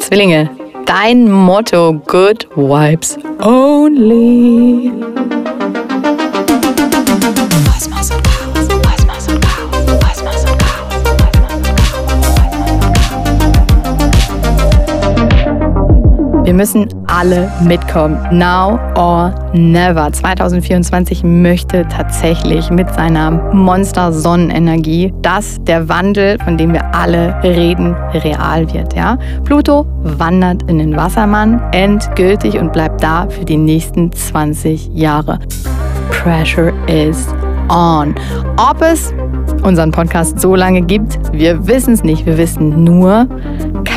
Zwillinge, dein Motto Good Vibes Only. Müssen alle mitkommen. Now or never. 2024 möchte tatsächlich mit seiner Monster-Sonnenenergie, dass der Wandel, von dem wir alle reden, real wird. Ja? Pluto wandert in den Wassermann endgültig und bleibt da für die nächsten 20 Jahre. Pressure is on. Ob es unseren Podcast so lange gibt, wir wissen es nicht. Wir wissen nur,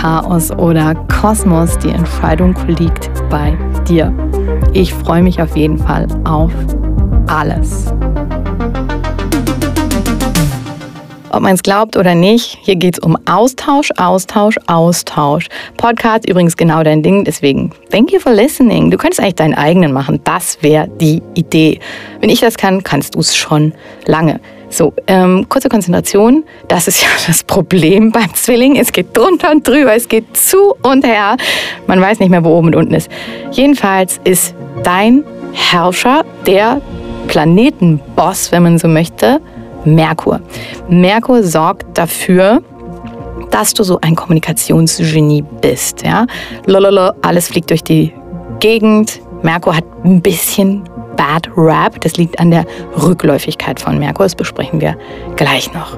Chaos oder Kosmos, die Entscheidung liegt bei dir. Ich freue mich auf jeden Fall auf alles. Ob man es glaubt oder nicht, hier geht es um Austausch, Austausch, Austausch. Podcast übrigens genau dein Ding, deswegen thank you for listening. Du könntest eigentlich deinen eigenen machen, das wäre die Idee. Wenn ich das kann, kannst du es schon lange. So, ähm, kurze Konzentration. Das ist ja das Problem beim Zwilling. Es geht drunter und drüber, es geht zu und her. Man weiß nicht mehr, wo oben und unten ist. Jedenfalls ist dein Herrscher, der Planetenboss, wenn man so möchte, Merkur. Merkur sorgt dafür, dass du so ein Kommunikationsgenie bist. Ja? Lololo, alles fliegt durch die Gegend. Merkur hat ein bisschen Bad Rap. Das liegt an der Rückläufigkeit von Merkur. Das besprechen wir gleich noch.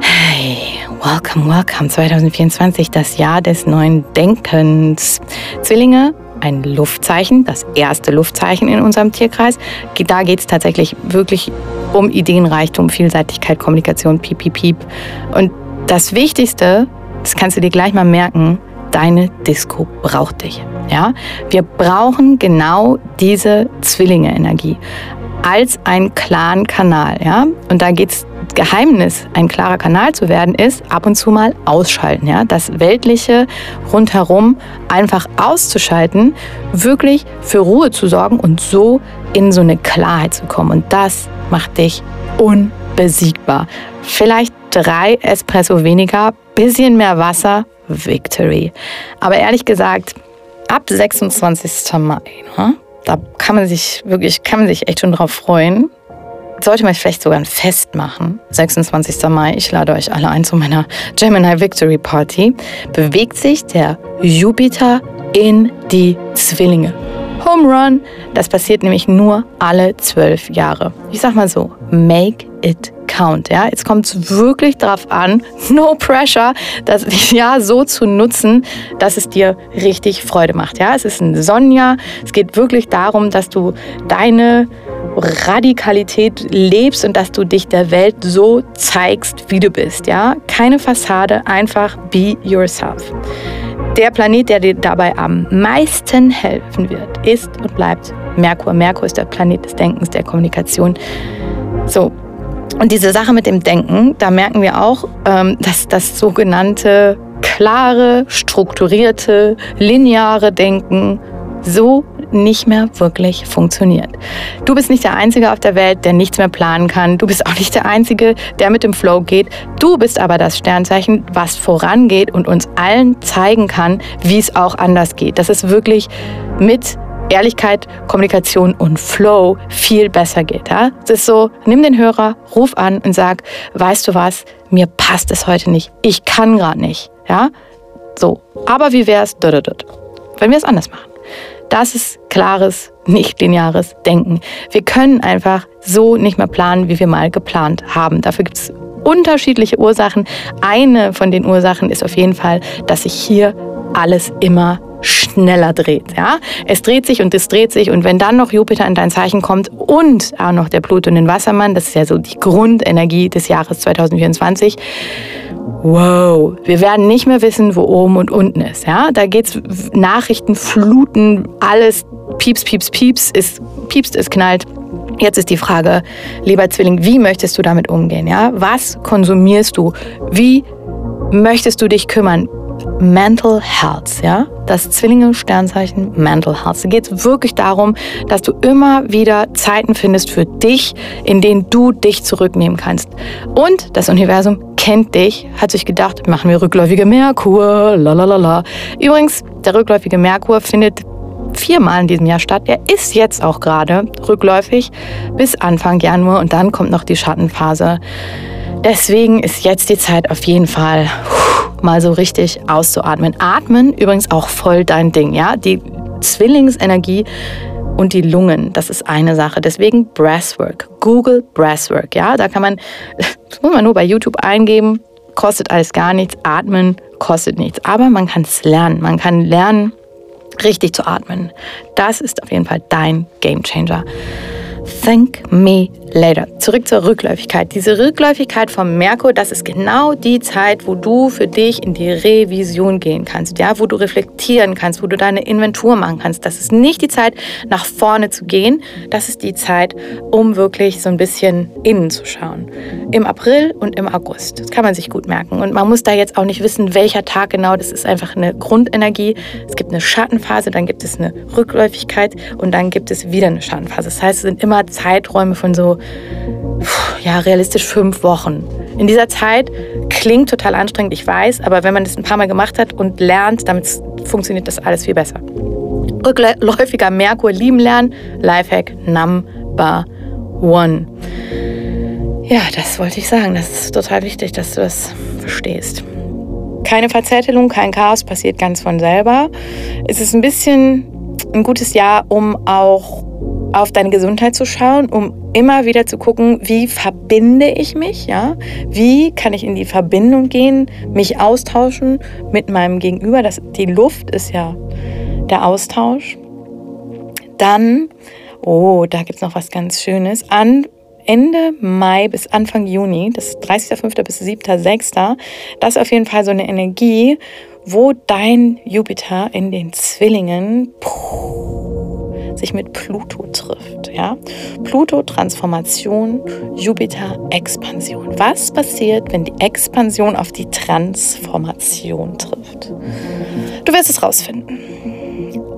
Hey, welcome, welcome 2024, das Jahr des neuen Denkens. Zwillinge, ein Luftzeichen, das erste Luftzeichen in unserem Tierkreis. Da geht es tatsächlich wirklich um Ideenreichtum, Vielseitigkeit, Kommunikation, piep, piep, piep. Und das Wichtigste, das kannst du dir gleich mal merken, deine Disco braucht dich. Ja? Wir brauchen genau diese Zwillinge-Energie als ein klaren Kanal. Ja? Und da geht es Geheimnis, ein klarer Kanal zu werden, ist ab und zu mal ausschalten. Ja? Das Weltliche rundherum einfach auszuschalten, wirklich für Ruhe zu sorgen und so in so eine Klarheit zu kommen. Und das macht dich unbesiegbar. Vielleicht drei Espresso weniger, bisschen mehr Wasser, Victory. Aber ehrlich gesagt, ab 26. Mai, ne, da kann man sich wirklich, kann man sich echt schon drauf freuen. Sollte man vielleicht sogar ein Fest machen. 26. Mai, ich lade euch alle ein zu meiner Gemini Victory Party. Bewegt sich der Jupiter in die Zwillinge. Home Run, das passiert nämlich nur alle zwölf Jahre. Ich sag mal so, make it count. Ja? Jetzt kommt es wirklich darauf an, no pressure, das Jahr so zu nutzen, dass es dir richtig Freude macht. Ja? Es ist ein Sonnenjahr. Es geht wirklich darum, dass du deine Radikalität lebst und dass du dich der Welt so zeigst, wie du bist. Ja? Keine Fassade, einfach be yourself. Der Planet, der dir dabei am meisten helfen wird, ist und bleibt Merkur. Merkur ist der Planet des Denkens, der Kommunikation. So, und diese Sache mit dem Denken, da merken wir auch, ähm, dass das sogenannte klare, strukturierte, lineare Denken so nicht mehr wirklich funktioniert. Du bist nicht der Einzige auf der Welt, der nichts mehr planen kann. Du bist auch nicht der Einzige, der mit dem Flow geht. Du bist aber das Sternzeichen, was vorangeht und uns allen zeigen kann, wie es auch anders geht. Das ist wirklich mit Ehrlichkeit, Kommunikation und Flow viel besser geht. Ja? Es ist so, nimm den Hörer, ruf an und sag, weißt du was, mir passt es heute nicht. Ich kann gerade nicht. Ja? So, aber wie wäre es, wenn wir es anders machen? Das ist klares, nicht lineares Denken. Wir können einfach so nicht mehr planen, wie wir mal geplant haben. Dafür gibt es unterschiedliche Ursachen. Eine von den Ursachen ist auf jeden Fall, dass sich hier alles immer schneller dreht. Ja? Es dreht sich und es dreht sich und wenn dann noch Jupiter in dein Zeichen kommt und auch noch der Pluto in den Wassermann, das ist ja so die Grundenergie des Jahres 2024, wow, wir werden nicht mehr wissen, wo oben und unten ist. Ja? Da geht's Nachrichten fluten, alles pieps, pieps, pieps, es piepst, es knallt. Jetzt ist die Frage, lieber Zwilling, wie möchtest du damit umgehen? Ja? Was konsumierst du? Wie möchtest du dich kümmern? Mental Health, ja, das Zwillinge-Sternzeichen Mental Health. Da geht es wirklich darum, dass du immer wieder Zeiten findest für dich, in denen du dich zurücknehmen kannst. Und das Universum kennt dich, hat sich gedacht, machen wir rückläufige Merkur, lalalala. Übrigens, der rückläufige Merkur findet viermal in diesem Jahr statt. Er ist jetzt auch gerade rückläufig bis Anfang Januar und dann kommt noch die Schattenphase. Deswegen ist jetzt die Zeit auf jeden Fall mal so richtig auszuatmen. Atmen übrigens auch voll dein Ding, ja? Die Zwillingsenergie und die Lungen, das ist eine Sache. Deswegen Breathwork. Google Breathwork, ja? Da kann man, das muss man nur bei YouTube eingeben, kostet alles gar nichts. Atmen kostet nichts. Aber man kann es lernen. Man kann lernen, richtig zu atmen. Das ist auf jeden Fall dein Game Changer. Thank me later. Zurück zur Rückläufigkeit. Diese Rückläufigkeit vom Merkur, das ist genau die Zeit, wo du für dich in die Revision gehen kannst, ja, wo du reflektieren kannst, wo du deine Inventur machen kannst. Das ist nicht die Zeit, nach vorne zu gehen. Das ist die Zeit, um wirklich so ein bisschen innen zu schauen. Im April und im August. Das kann man sich gut merken. Und man muss da jetzt auch nicht wissen, welcher Tag genau. Das ist einfach eine Grundenergie. Es gibt eine Schattenphase, dann gibt es eine Rückläufigkeit und dann gibt es wieder eine Schattenphase. Das heißt, es sind immer Zeiträume von so ja, realistisch fünf Wochen. In dieser Zeit klingt total anstrengend, ich weiß, aber wenn man das ein paar Mal gemacht hat und lernt, damit funktioniert das alles viel besser. Rückläufiger Merkur lieben lernen, Lifehack Number One. Ja, das wollte ich sagen. Das ist total wichtig, dass du das verstehst. Keine Verzettelung, kein Chaos, passiert ganz von selber. Es ist ein bisschen ein gutes Jahr, um auch auf deine Gesundheit zu schauen, um immer wieder zu gucken, wie verbinde ich mich, ja? Wie kann ich in die Verbindung gehen, mich austauschen mit meinem Gegenüber? Das, die Luft ist ja der Austausch. Dann, oh, da gibt es noch was ganz Schönes. An Ende Mai bis Anfang Juni, das ist 30.05. bis 7.06., das ist auf jeden Fall so eine Energie, wo dein Jupiter in den Zwillingen puh, sich mit Pluto trifft. Ja? Pluto Transformation, Jupiter Expansion. Was passiert, wenn die Expansion auf die Transformation trifft? Du wirst es rausfinden.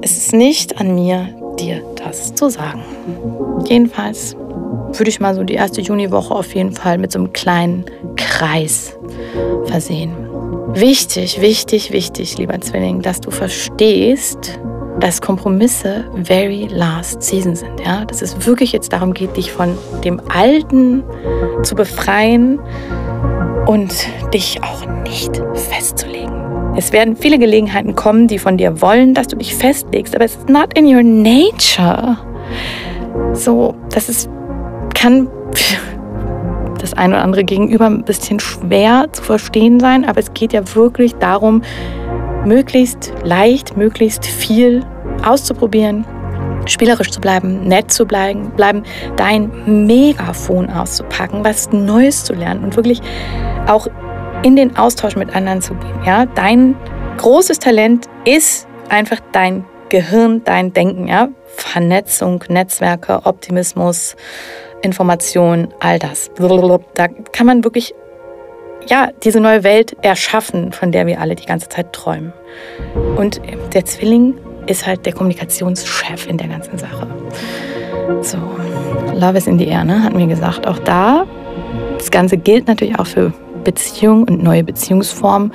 Es ist nicht an mir, dir das zu sagen. Jedenfalls würde ich mal so die erste Juniwoche auf jeden Fall mit so einem kleinen Kreis versehen. Wichtig, wichtig, wichtig, lieber Zwilling, dass du verstehst, dass Kompromisse very last season sind. Ja? Dass es wirklich jetzt darum geht, dich von dem Alten zu befreien und dich auch nicht festzulegen. Es werden viele Gelegenheiten kommen, die von dir wollen, dass du dich festlegst, aber es ist not in your nature. So, das ist, kann das eine oder andere gegenüber ein bisschen schwer zu verstehen sein, aber es geht ja wirklich darum, möglichst leicht, möglichst viel auszuprobieren, spielerisch zu bleiben, nett zu bleiben, bleiben, dein Megafon auszupacken, was Neues zu lernen und wirklich auch in den Austausch mit anderen zu gehen. Ja, dein großes Talent ist einfach dein Gehirn, dein Denken, ja, Vernetzung, Netzwerke, Optimismus, Information, all das. Da kann man wirklich ja, diese neue Welt erschaffen, von der wir alle die ganze Zeit träumen. Und der Zwilling ist halt der Kommunikationschef in der ganzen Sache. So, Love is in the air, ne? hatten wir gesagt. Auch da, das Ganze gilt natürlich auch für Beziehungen und neue Beziehungsformen.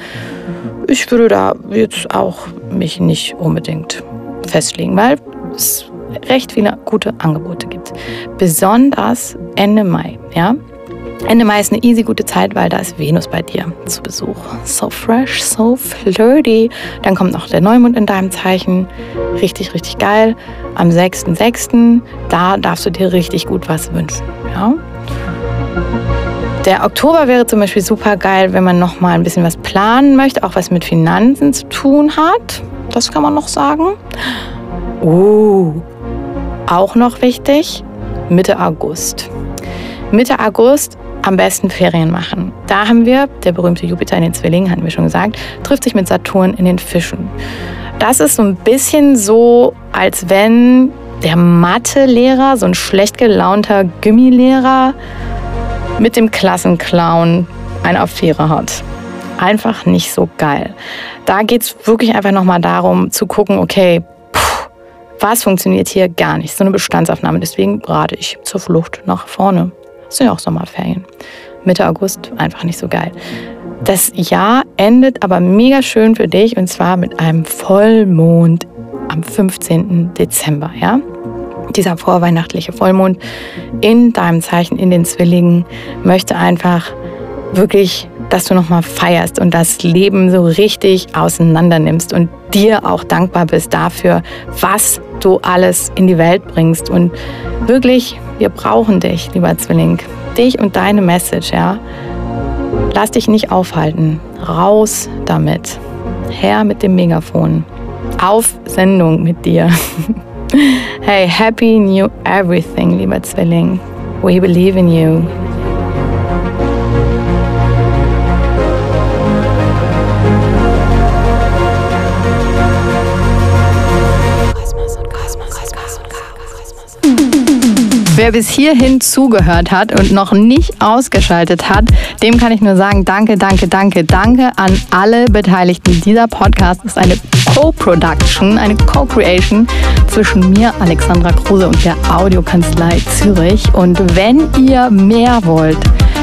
Ich würde da jetzt auch mich nicht unbedingt festlegen, weil es recht viele gute Angebote gibt. Besonders Ende Mai, ja. Ende Mai ist eine easy gute Zeit, weil da ist Venus bei dir zu Besuch. So fresh, so flirty. Dann kommt noch der Neumond in deinem Zeichen. Richtig, richtig geil. Am 6.6. da darfst du dir richtig gut was wünschen. Ja? Der Oktober wäre zum Beispiel super geil, wenn man noch mal ein bisschen was planen möchte, auch was mit Finanzen zu tun hat. Das kann man noch sagen. Uh, auch noch wichtig, Mitte August. Mitte August am besten Ferien machen. Da haben wir, der berühmte Jupiter in den Zwillingen, hatten wir schon gesagt, trifft sich mit Saturn in den Fischen. Das ist so ein bisschen so, als wenn der Mathe-Lehrer, so ein schlecht gelaunter Gymmilehrer, mit dem Klassenclown eine Affäre hat. Einfach nicht so geil. Da geht es wirklich einfach nochmal darum zu gucken, okay, was funktioniert hier gar nicht. So eine Bestandsaufnahme. Deswegen rate ich zur Flucht nach vorne. Es sind ja auch Sommerferien. Mitte August einfach nicht so geil. Das Jahr endet aber mega schön für dich und zwar mit einem Vollmond am 15. Dezember, ja? Dieser vorweihnachtliche Vollmond in deinem Zeichen, in den Zwillingen, möchte einfach wirklich, dass du nochmal feierst und das Leben so richtig auseinander nimmst und dir auch dankbar bist dafür, was du alles in die Welt bringst. Und wirklich, wir brauchen dich, lieber Zwilling. Dich und deine Message, ja. Lass dich nicht aufhalten. Raus damit. Her mit dem Megafon. Auf Sendung mit dir. hey, happy new everything, lieber Zwilling. We believe in you. Wer bis hierhin zugehört hat und noch nicht ausgeschaltet hat, dem kann ich nur sagen, danke, danke, danke, danke an alle Beteiligten. Dieser Podcast ist eine Co-Production, eine Co-Creation zwischen mir, Alexandra Kruse und der Audiokanzlei Zürich. Und wenn ihr mehr wollt,